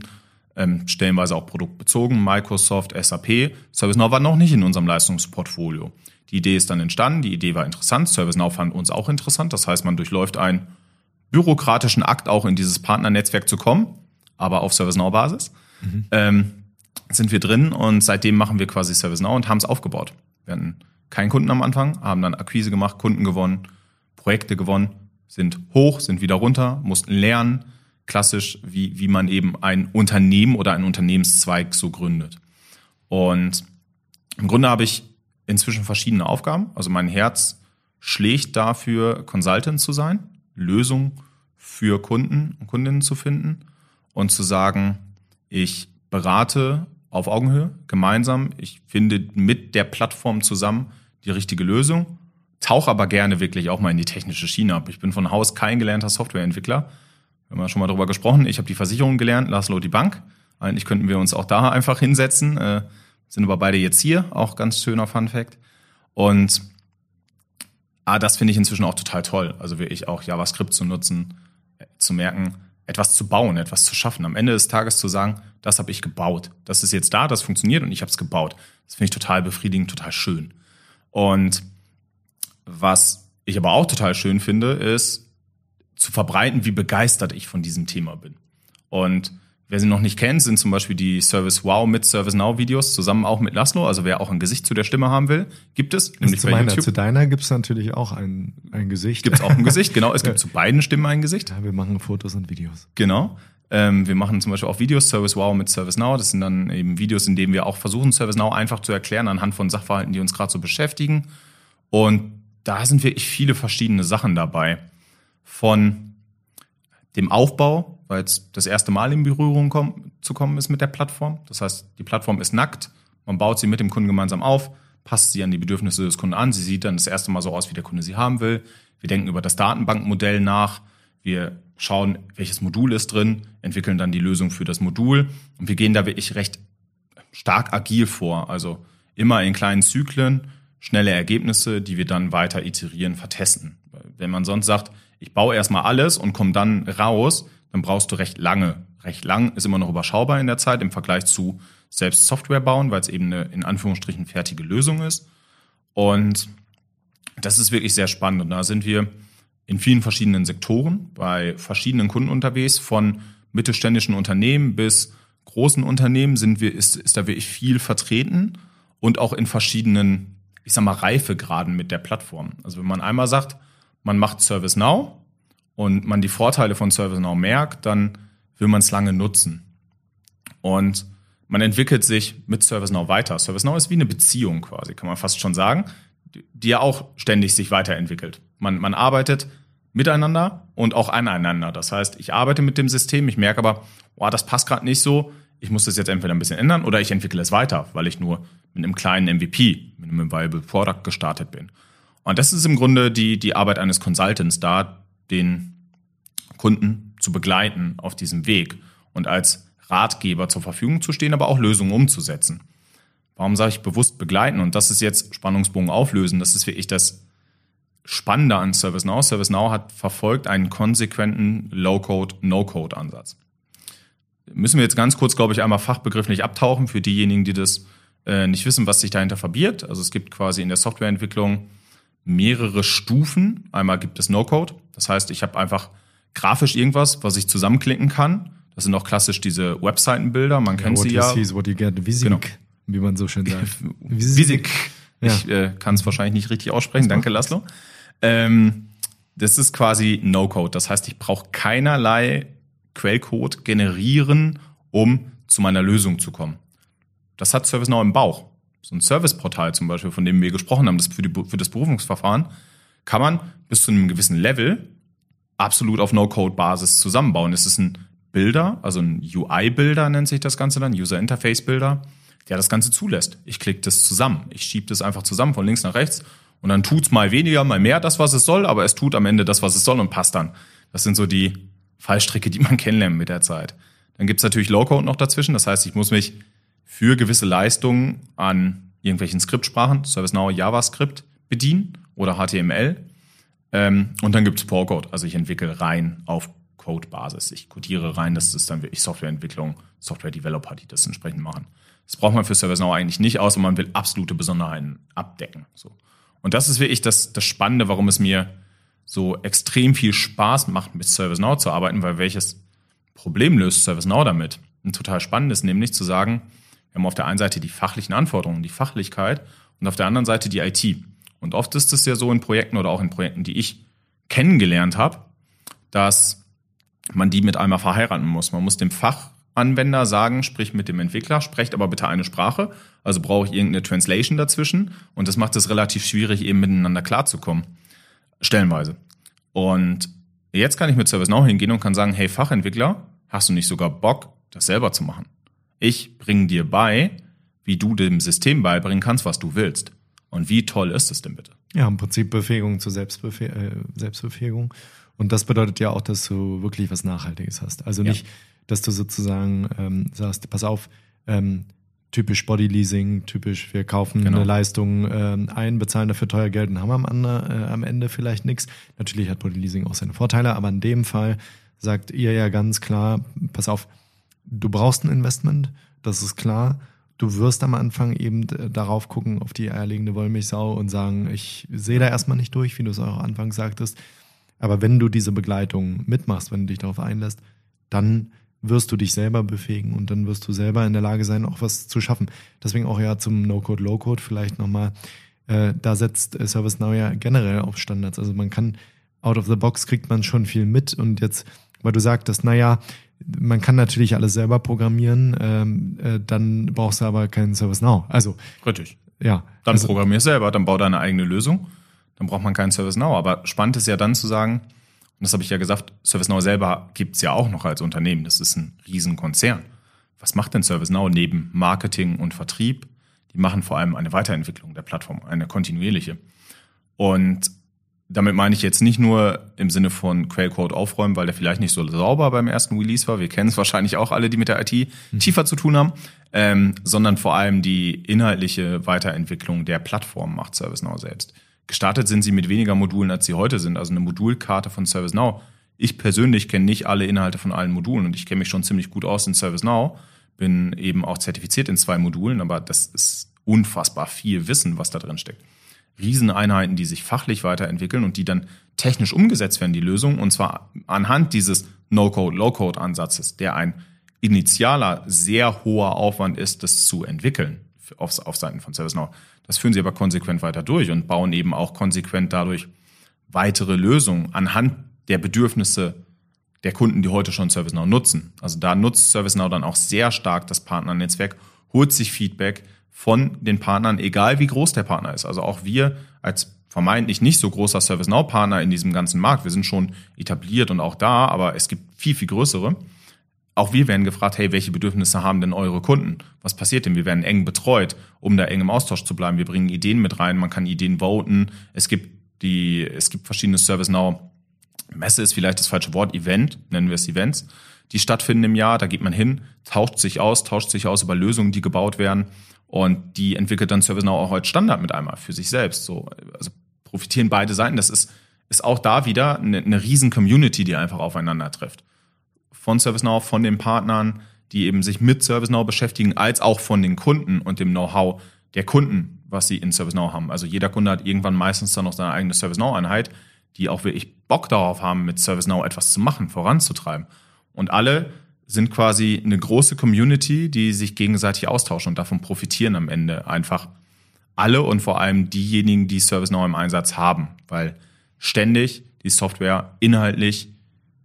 ähm, stellenweise auch produktbezogen, Microsoft, SAP. ServiceNow war noch nicht in unserem Leistungsportfolio. Die Idee ist dann entstanden, die Idee war interessant, ServiceNow fand uns auch interessant. Das heißt, man durchläuft einen bürokratischen Akt, auch in dieses Partnernetzwerk zu kommen, aber auf ServiceNow-Basis. Mhm. Ähm, sind wir drin und seitdem machen wir quasi ServiceNow und haben es aufgebaut. Wir hatten keinen Kunden am Anfang, haben dann Akquise gemacht, Kunden gewonnen, Projekte gewonnen, sind hoch, sind wieder runter, mussten lernen, klassisch, wie, wie man eben ein Unternehmen oder einen Unternehmenszweig so gründet. Und im Grunde habe ich inzwischen verschiedene Aufgaben. Also mein Herz schlägt dafür, Consultant zu sein, Lösungen für Kunden und Kundinnen zu finden und zu sagen, ich berate auf Augenhöhe gemeinsam, ich finde mit der Plattform zusammen die richtige Lösung, tauche aber gerne wirklich auch mal in die technische Schiene ab. Ich bin von Haus kein gelernter Softwareentwickler, wir haben ja schon mal darüber gesprochen. Ich habe die Versicherung gelernt, Laszlo die Bank. Eigentlich könnten wir uns auch da einfach hinsetzen. Äh, sind aber beide jetzt hier, auch ganz schöner Fun Fact. Und ah, das finde ich inzwischen auch total toll. Also wirklich auch JavaScript zu nutzen, äh, zu merken, etwas zu bauen, etwas zu schaffen. Am Ende des Tages zu sagen, das habe ich gebaut. Das ist jetzt da, das funktioniert und ich habe es gebaut. Das finde ich total befriedigend, total schön. Und was ich aber auch total schön finde, ist, zu verbreiten, wie begeistert ich von diesem Thema bin. Und wer sie noch nicht kennt, sind zum Beispiel die Service Wow mit Service Now Videos zusammen auch mit Laszlo. Also wer auch ein Gesicht zu der Stimme haben will, gibt es. Also nämlich zu, bei meiner, YouTube. zu deiner gibt es natürlich auch ein, ein Gesicht. Gibt es auch ein Gesicht, genau. Es *laughs* gibt zu beiden Stimmen ein Gesicht. Ja, wir machen Fotos und Videos. Genau. Ähm, wir machen zum Beispiel auch Videos, Service Wow mit ServiceNow. Das sind dann eben Videos, in denen wir auch versuchen, ServiceNow einfach zu erklären anhand von Sachverhalten, die uns gerade so beschäftigen. Und da sind wirklich viele verschiedene Sachen dabei. Von dem Aufbau, weil es das erste Mal in Berührung kommen, zu kommen ist mit der Plattform. Das heißt, die Plattform ist nackt, man baut sie mit dem Kunden gemeinsam auf, passt sie an die Bedürfnisse des Kunden an. Sie sieht dann das erste Mal so aus, wie der Kunde sie haben will. Wir denken über das Datenbankmodell nach. Wir schauen, welches Modul ist drin, entwickeln dann die Lösung für das Modul und wir gehen da wirklich recht stark agil vor. Also immer in kleinen Zyklen, schnelle Ergebnisse, die wir dann weiter iterieren, vertesten. Wenn man sonst sagt, ich baue erstmal alles und komme dann raus, dann brauchst du recht lange. Recht lang ist immer noch überschaubar in der Zeit im Vergleich zu selbst Software bauen, weil es eben eine in Anführungsstrichen fertige Lösung ist. Und das ist wirklich sehr spannend. Und da sind wir in vielen verschiedenen Sektoren, bei verschiedenen Kunden unterwegs, von mittelständischen Unternehmen bis großen Unternehmen sind wir, ist, ist da wirklich viel vertreten und auch in verschiedenen, ich sag mal, Reifegraden mit der Plattform. Also wenn man einmal sagt, man macht ServiceNow und man die Vorteile von ServiceNow merkt, dann will man es lange nutzen. Und man entwickelt sich mit ServiceNow weiter. ServiceNow ist wie eine Beziehung quasi, kann man fast schon sagen, die ja auch ständig sich weiterentwickelt. Man, man arbeitet miteinander und auch aneinander. Das heißt, ich arbeite mit dem System, ich merke aber, oh, das passt gerade nicht so, ich muss das jetzt entweder ein bisschen ändern oder ich entwickle es weiter, weil ich nur mit einem kleinen MVP, mit einem Viable Product gestartet bin. Und das ist im Grunde die, die Arbeit eines Consultants, da den Kunden zu begleiten auf diesem Weg und als Ratgeber zur Verfügung zu stehen, aber auch Lösungen umzusetzen. Warum sage ich bewusst begleiten? Und das ist jetzt Spannungsbogen auflösen. Das ist wirklich das Spannende an ServiceNow. ServiceNow hat verfolgt einen konsequenten Low-Code, No-Code-Ansatz. Müssen wir jetzt ganz kurz, glaube ich, einmal fachbegrifflich abtauchen für diejenigen, die das äh, nicht wissen, was sich dahinter verbirgt. Also es gibt quasi in der Softwareentwicklung mehrere Stufen. Einmal gibt es No-Code. Das heißt, ich habe einfach grafisch irgendwas, was ich zusammenklicken kann. Das sind auch klassisch diese Webseitenbilder. Man ja, kennt sie ja. Sees, what you get, Visik, genau. wie man so schön sagt. *laughs* Visik. Ich ja. äh, kann es wahrscheinlich nicht richtig aussprechen. Danke, Laszlo. Ähm, das ist quasi No-Code. Das heißt, ich brauche keinerlei Quellcode generieren, um zu meiner Lösung zu kommen. Das hat ServiceNow im Bauch. So ein Serviceportal zum Beispiel, von dem wir gesprochen haben, das für, die, für das Berufungsverfahren, kann man bis zu einem gewissen Level absolut auf No-Code-Basis zusammenbauen. Es ist ein Bilder, also ein UI-Bilder nennt sich das Ganze dann, User Interface Bilder, der das Ganze zulässt. Ich klicke das zusammen. Ich schiebe das einfach zusammen von links nach rechts und dann tut's mal weniger, mal mehr das, was es soll, aber es tut am Ende das, was es soll und passt dann. Das sind so die Fallstricke, die man *laughs* kennenlernt mit der Zeit. Dann gibt's natürlich Low-Code noch dazwischen. Das heißt, ich muss mich für gewisse Leistungen an irgendwelchen Skriptsprachen, ServiceNow JavaScript bedienen oder HTML. Ähm, und dann gibt's Pro-Code. Also ich entwickle rein auf Code-Basis. Ich codiere rein. Das ist dann wirklich Softwareentwicklung, Software-Developer, die das entsprechend machen. Das braucht man für ServiceNow eigentlich nicht, außer man will absolute Besonderheiten abdecken. So. Und das ist wirklich das, das Spannende, warum es mir so extrem viel Spaß macht, mit ServiceNow zu arbeiten, weil welches Problem löst ServiceNow damit? Ein total spannendes, nämlich zu sagen, wir haben auf der einen Seite die fachlichen Anforderungen, die Fachlichkeit und auf der anderen Seite die IT. Und oft ist es ja so in Projekten oder auch in Projekten, die ich kennengelernt habe, dass man die mit einmal verheiraten muss. Man muss dem Fach Anwender sagen, sprich mit dem Entwickler, sprecht aber bitte eine Sprache. Also brauche ich irgendeine Translation dazwischen. Und das macht es relativ schwierig, eben miteinander klarzukommen. Stellenweise. Und jetzt kann ich mit ServiceNow hingehen und kann sagen, hey Fachentwickler, hast du nicht sogar Bock, das selber zu machen? Ich bringe dir bei, wie du dem System beibringen kannst, was du willst. Und wie toll ist es denn bitte? Ja, im Prinzip Befähigung zur Selbstbefe äh, Selbstbefähigung. Und das bedeutet ja auch, dass du wirklich was Nachhaltiges hast. Also nicht, ja dass du sozusagen ähm, sagst, pass auf, ähm, typisch Bodyleasing, typisch, wir kaufen genau. eine Leistung ähm, ein, bezahlen dafür teuer Geld und haben am, Ende, äh, am Ende vielleicht nichts. Natürlich hat Bodyleasing auch seine Vorteile, aber in dem Fall sagt ihr ja ganz klar, pass auf, du brauchst ein Investment, das ist klar. Du wirst am Anfang eben darauf gucken, auf die eierlegende Wollmilchsau und sagen, ich sehe da erstmal nicht durch, wie du es auch anfangs sagtest. Aber wenn du diese Begleitung mitmachst, wenn du dich darauf einlässt, dann wirst du dich selber befähigen und dann wirst du selber in der Lage sein, auch was zu schaffen. Deswegen auch ja zum No-Code, Low-Code vielleicht nochmal. Äh, da setzt äh, ServiceNow ja generell auf Standards. Also man kann out of the box kriegt man schon viel mit und jetzt, weil du sagtest, naja, man kann natürlich alles selber programmieren, ähm, äh, dann brauchst du aber keinen ServiceNow. Also Richtig. ja, Dann also, programmier selber, dann bau deine eigene Lösung. Dann braucht man keinen ServiceNow. Aber spannend ist ja dann zu sagen, und das habe ich ja gesagt, ServiceNow selber gibt's ja auch noch als Unternehmen. Das ist ein Riesenkonzern. Was macht denn ServiceNow neben Marketing und Vertrieb? Die machen vor allem eine Weiterentwicklung der Plattform, eine kontinuierliche. Und damit meine ich jetzt nicht nur im Sinne von Quellcode aufräumen, weil der vielleicht nicht so sauber beim ersten Release war. Wir kennen es wahrscheinlich auch alle, die mit der IT tiefer zu tun haben, ähm, sondern vor allem die inhaltliche Weiterentwicklung der Plattform macht ServiceNow selbst. Gestartet sind sie mit weniger Modulen, als sie heute sind. Also eine Modulkarte von ServiceNow. Ich persönlich kenne nicht alle Inhalte von allen Modulen und ich kenne mich schon ziemlich gut aus in ServiceNow. Bin eben auch zertifiziert in zwei Modulen, aber das ist unfassbar viel Wissen, was da drin steckt. Rieseneinheiten, die sich fachlich weiterentwickeln und die dann technisch umgesetzt werden, die Lösung, und zwar anhand dieses No-Code, Low-Code-Ansatzes, der ein initialer, sehr hoher Aufwand ist, das zu entwickeln auf, auf Seiten von ServiceNow. Das führen sie aber konsequent weiter durch und bauen eben auch konsequent dadurch weitere Lösungen anhand der Bedürfnisse der Kunden, die heute schon ServiceNow nutzen. Also da nutzt ServiceNow dann auch sehr stark das Partnernetzwerk, holt sich Feedback von den Partnern, egal wie groß der Partner ist. Also auch wir als vermeintlich nicht so großer ServiceNow-Partner in diesem ganzen Markt, wir sind schon etabliert und auch da, aber es gibt viel, viel größere. Auch wir werden gefragt, hey, welche Bedürfnisse haben denn eure Kunden? Was passiert denn? Wir werden eng betreut, um da eng im Austausch zu bleiben. Wir bringen Ideen mit rein, man kann Ideen voten. Es gibt die, es gibt verschiedene ServiceNow Messe ist vielleicht das falsche Wort, Event, nennen wir es Events, die stattfinden im Jahr. Da geht man hin, tauscht sich aus, tauscht sich aus über Lösungen, die gebaut werden und die entwickelt dann ServiceNow auch als Standard mit einmal für sich selbst. So, also profitieren beide Seiten. Das ist, ist auch da wieder eine, eine riesen Community, die einfach aufeinander trifft. Von ServiceNow, von den Partnern, die eben sich mit ServiceNow beschäftigen, als auch von den Kunden und dem Know-how der Kunden, was sie in ServiceNow haben. Also jeder Kunde hat irgendwann meistens dann noch seine eigene ServiceNow-Einheit, die auch wirklich Bock darauf haben, mit ServiceNow etwas zu machen, voranzutreiben. Und alle sind quasi eine große Community, die sich gegenseitig austauschen und davon profitieren am Ende einfach alle und vor allem diejenigen, die ServiceNow im Einsatz haben, weil ständig die Software inhaltlich,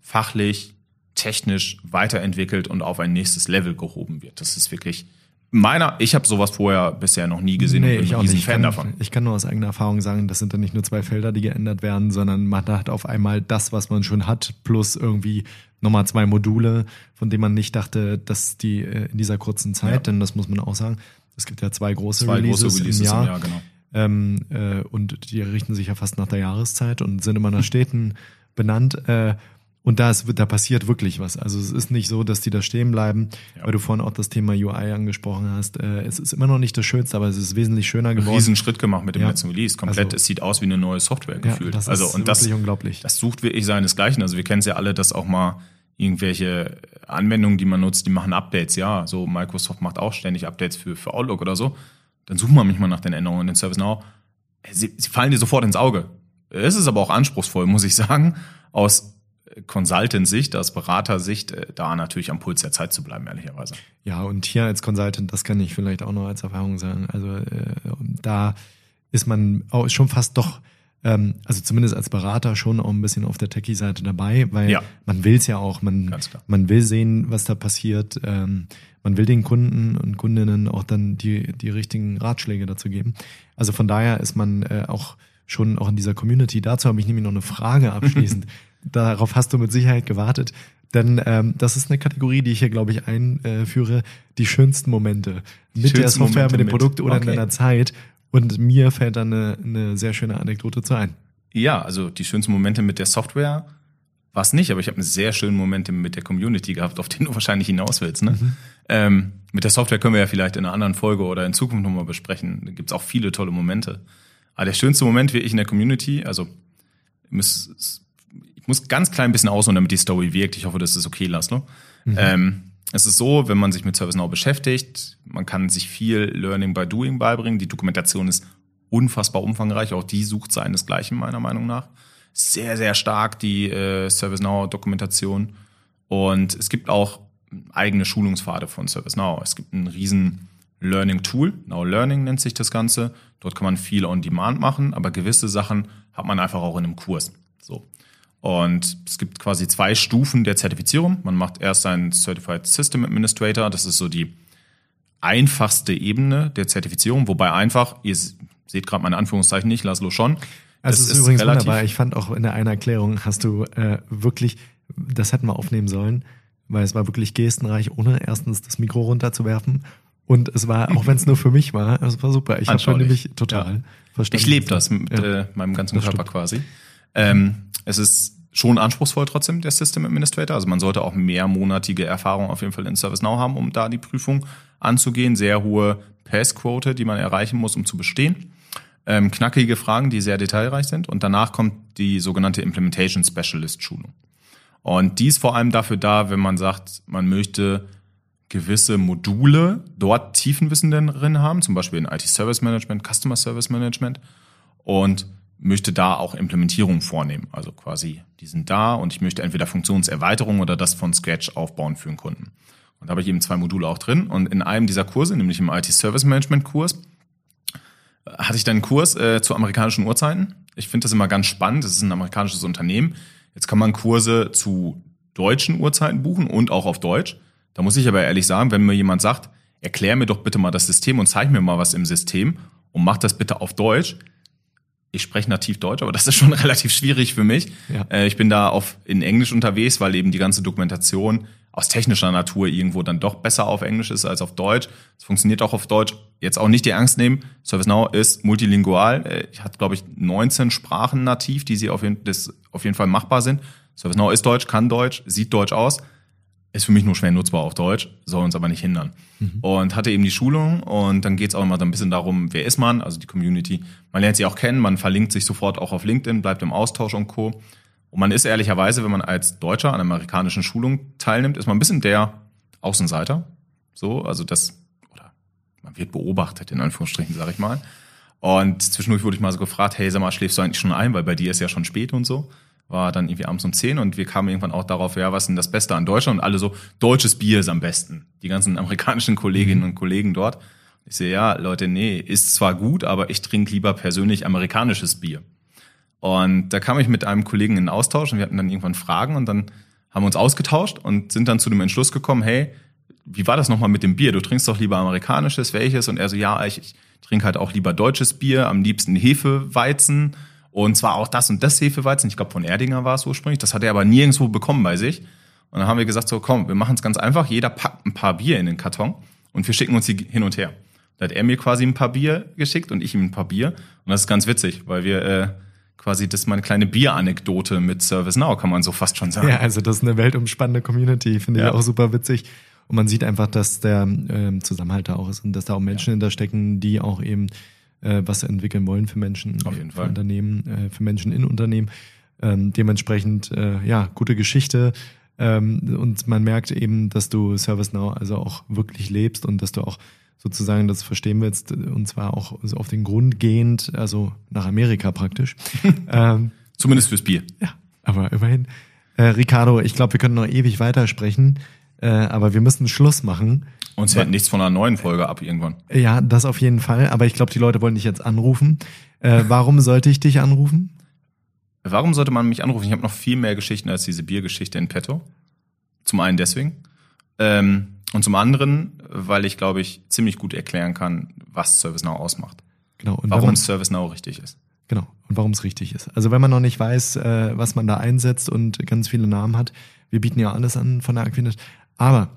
fachlich, technisch weiterentwickelt und auf ein nächstes Level gehoben wird. Das ist wirklich meiner, ich habe sowas vorher bisher noch nie gesehen Nee, und bin ich ein riesen Fan kann, davon. ich kann nur aus eigener Erfahrung sagen, das sind dann nicht nur zwei Felder, die geändert werden, sondern man hat auf einmal das, was man schon hat, plus irgendwie nochmal zwei Module, von denen man nicht dachte, dass die äh, in dieser kurzen Zeit, Ja. denn das muss man auch sagen, es gibt ja zwei große Zwei Releases, große Releases im Jahr. im Jahr, genau. Ähm, äh, und die richten sich ja fast nach der Jahreszeit und sind immer nach Städten benannt. Äh, und da, ist, da passiert wirklich was. Also es ist nicht so, dass die da stehen bleiben, Ja. weil du vorhin auch das Thema UI angesprochen hast. Äh, es ist immer noch nicht das Schönste, aber es ist wesentlich schöner geworden. riesen Schritt gemacht mit dem Ja. letzten Release. Komplett, Also- es sieht aus wie eine neue Software ja, gefühlt. das also ist und das, wirklich unglaublich. das sucht wirklich seinesgleichen. Also wir kennen es ja alle, dass auch mal irgendwelche Anwendungen, die man nutzt, die machen Updates. Ja, so Microsoft macht auch ständig Updates für, für Outlook oder so. Dann sucht man manchmal nach den Änderungen in ServiceNow. Sie, sie fallen dir sofort ins Auge. Es ist aber auch anspruchsvoll, muss ich sagen, aus Consultant-Sicht, aus Beratersicht, äh, da natürlich am Puls der Zeit zu bleiben, ehrlicherweise. Ja, und hier als Consultant, das kann ich vielleicht auch noch als Erfahrung sagen. Also äh, da ist man auch schon fast doch, ähm, also zumindest als Berater schon auch ein bisschen auf der Techie-Seite dabei, weil Ja. man will es ja auch, man, man will sehen, was da passiert. Ähm, man will den Kunden und Kundinnen auch dann die, die richtigen Ratschläge dazu geben. Also von daher ist man äh, auch schon auch in dieser Community. Dazu habe ich nämlich noch eine Frage abschließend. *laughs* Darauf hast du mit Sicherheit gewartet. Denn ähm, das ist eine Kategorie, die ich hier, glaube ich, einführe. Die schönsten Momente mit der schönsten Software, Momente mit dem mit. Produkt oder in Okay. deiner Zeit. Und mir fällt da eine, eine sehr schöne Anekdote zu ein. Ja, also die schönsten Momente mit der Software war es nicht, aber ich habe eine sehr schöne Momente mit der Community gehabt, auf den du wahrscheinlich hinaus willst. Ne? Ähm, mit der Software können wir ja vielleicht in einer anderen Folge oder in Zukunft nochmal besprechen. Da gibt's auch viele tolle Momente. Aber der schönste Moment wirklich in der Community, also ich muss, ich muss ganz klein bisschen ausholen, damit die Story wirkt. Ich hoffe, das ist okay, Laszlo. Ähm, es ist so, wenn man sich mit ServiceNow beschäftigt, man kann sich viel Learning by Doing beibringen. Die Dokumentation ist unfassbar umfangreich. Auch die sucht seinesgleichen, meiner Meinung nach. Sehr, sehr stark, die äh, ServiceNow-Dokumentation. Und es gibt auch eigene Schulungspfade von ServiceNow. Es gibt ein riesen Learning-Tool, Now Learning nennt sich das Ganze. Dort kann man viel on Demand machen, aber gewisse Sachen hat man einfach auch in einem Kurs. So. Und es gibt quasi zwei Stufen der Zertifizierung. Man macht erst einen Certified System Administrator. Das ist so die einfachste Ebene der Zertifizierung. Wobei einfach, ihr seht gerade meine Anführungszeichen nicht, Laszlo schon. Also es ist, ist übrigens wunderbar. Ich fand auch in der einen Erklärung hast du äh, wirklich, das hätten wir aufnehmen sollen, weil es war wirklich gestenreich, ohne erstens das Mikro runterzuwerfen. Und es war, auch wenn es nur für mich war, es war super. Ich habe nämlich total ja. verstanden. Ich lebe das mit ja. äh, meinem ganzen Körper stimmt. quasi. Ähm, es ist schon anspruchsvoll trotzdem, der System Administrator. Also man sollte auch mehrmonatige Erfahrung auf jeden Fall in ServiceNow haben, um da die Prüfung anzugehen. Sehr hohe Passquote, die man erreichen muss, um zu bestehen. Ähm, knackige Fragen, die sehr detailreich sind. Und danach kommt die sogenannte Implementation Specialist Schulung. Und die ist vor allem dafür da, wenn man sagt, man möchte gewisse Module dort Tiefenwissen drin haben, zum Beispiel in IT Service Management, Customer Service Management und möchte da auch Implementierung vornehmen. Also quasi, die sind da und ich möchte entweder Funktionserweiterung oder das von Scratch aufbauen für einen Kunden. Und da habe ich eben zwei Module auch drin. Und in einem dieser Kurse, nämlich im IT Service Management Kurs, hatte ich dann einen Kurs äh, zu amerikanischen Uhrzeiten. Ich finde das immer ganz spannend. Das ist ein amerikanisches Unternehmen. Jetzt kann man Kurse zu deutschen Uhrzeiten buchen und auch auf Deutsch. Da muss ich aber ehrlich sagen, wenn mir jemand sagt, erklär mir doch bitte mal das System und zeig mir mal was im System und mach das bitte auf Deutsch. Ich spreche nativ Deutsch, aber das ist schon *laughs* relativ schwierig für mich. Ja. Äh, ich bin da auf, in Englisch unterwegs, weil eben die ganze Dokumentation aus technischer Natur irgendwo dann doch besser auf Englisch ist als auf Deutsch. Es funktioniert auch auf Deutsch. Jetzt auch nicht die Angst nehmen. ServiceNow ist multilingual. Äh, hat, glaube ich, 19 Sprachen nativ, die sie auf jeden, das auf jeden Fall machbar sind. ServiceNow ist Deutsch, kann Deutsch, sieht Deutsch aus. Ist für mich nur schwer nutzbar auf Deutsch, soll uns aber nicht hindern. Mhm. Und hatte eben die Schulung und dann geht's auch immer ein bisschen darum, wer ist man, also die Community. Man lernt sie auch kennen, man verlinkt sich sofort auch auf LinkedIn, bleibt im Austausch und Co. Und man ist ehrlicherweise, wenn man als Deutscher an amerikanischen Schulung teilnimmt, ist man ein bisschen der Außenseiter. So, also das, oder man wird beobachtet, in Anführungsstrichen, sage ich mal. Und zwischendurch wurde ich mal so gefragt, hey, sag mal, schläfst du eigentlich schon ein, weil bei dir ist ja schon spät und so. War dann irgendwie abends um zehn und wir kamen irgendwann auch darauf, ja, was ist denn das Beste an Deutschland? Und alle so, deutsches Bier ist am besten. Die ganzen *laughs* amerikanischen Kolleginnen und Kollegen dort. Ich sehe, ja, Leute, nee, ist zwar gut, aber ich trinke lieber persönlich amerikanisches Bier. Und da kam ich mit einem Kollegen in Austausch und wir hatten dann irgendwann Fragen und dann haben wir uns ausgetauscht und sind dann zu dem Entschluss gekommen, hey, wie war das nochmal mit dem Bier? Du trinkst doch lieber amerikanisches, welches? Und er so, ja, ich, ich trinke halt auch lieber deutsches Bier, am liebsten Hefeweizen und zwar auch das und das Hefeweizen. Ich glaube, von Erdinger war es ursprünglich. Das hat er aber nirgendwo bekommen bei sich. Und dann haben wir gesagt, so komm, wir machen es ganz einfach. Jeder packt ein paar Bier in den Karton und wir schicken uns die hin und her. Da hat er mir quasi ein paar Bier geschickt und ich ihm ein paar Bier. Und das ist ganz witzig, weil wir äh, quasi das ist meine kleine Bieranekdote mit ServiceNow, kann man so fast schon sagen. Ja, also das ist eine weltumspannende Community, finde ja. ich auch super witzig. Und man sieht einfach, dass der ähm, Zusammenhalt da auch ist und dass da auch Menschen ja. hinterstecken, die auch eben äh, was entwickeln wollen für Menschen, Auf jeden für Fall. Unternehmen, äh, für Menschen in Unternehmen. Ähm, dementsprechend, äh, ja, gute Geschichte. Ähm, und man merkt eben, dass du ServiceNow also auch wirklich lebst und dass du auch sozusagen das verstehen willst, und zwar auch so auf den Grund gehend, also nach Amerika praktisch. *laughs* ähm, Zumindest fürs Bier. Ja, aber immerhin. Äh, Ricardo, ich glaube, wir können noch ewig weitersprechen, äh, aber wir müssen Schluss machen. Uns hält nichts von einer neuen Folge ab irgendwann. Ja, das auf jeden Fall, aber ich glaube, die Leute wollen dich jetzt anrufen. Äh, warum sollte ich dich anrufen? Warum sollte man mich anrufen? Ich habe noch viel mehr Geschichten als diese Biergeschichte in petto. Zum einen deswegen. Ähm, und zum anderen, weil ich, glaube ich, ziemlich gut erklären kann, was ServiceNow ausmacht. Genau. Und warum man, ServiceNow richtig ist. Genau. Und warum es richtig ist. Also wenn man noch nicht weiß, äh, was man da einsetzt und ganz viele Namen hat, wir bieten ja alles an von der Aquinet. Aber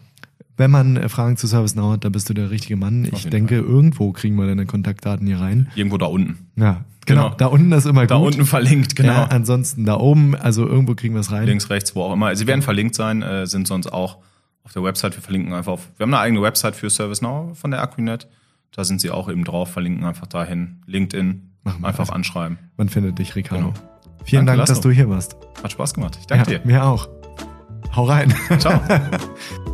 wenn man äh, Fragen zu ServiceNow hat, da bist du der richtige Mann. Auf ich denke, Fall. irgendwo kriegen wir deine Kontaktdaten hier rein. Irgendwo da unten. Ja, genau. genau. Da unten ist immer da gut. Da unten verlinkt, genau. Ja, ansonsten da oben, also irgendwo kriegen wir es rein. Links, rechts, wo auch immer. Sie werden verlinkt sein, äh, sind sonst auch auf der Website. Wir verlinken einfach auf. Wir haben eine eigene Website für ServiceNow von der Aquinet. Da sind sie auch eben drauf, verlinken einfach dahin. LinkedIn, einfach also. anschreiben. Man findet dich, Ricardo. Genau. Vielen Danke, Dank, dass du hier warst. Hat Spaß gemacht. Ich danke ja, dir. Mir auch. Hau rein. Ciao. *laughs*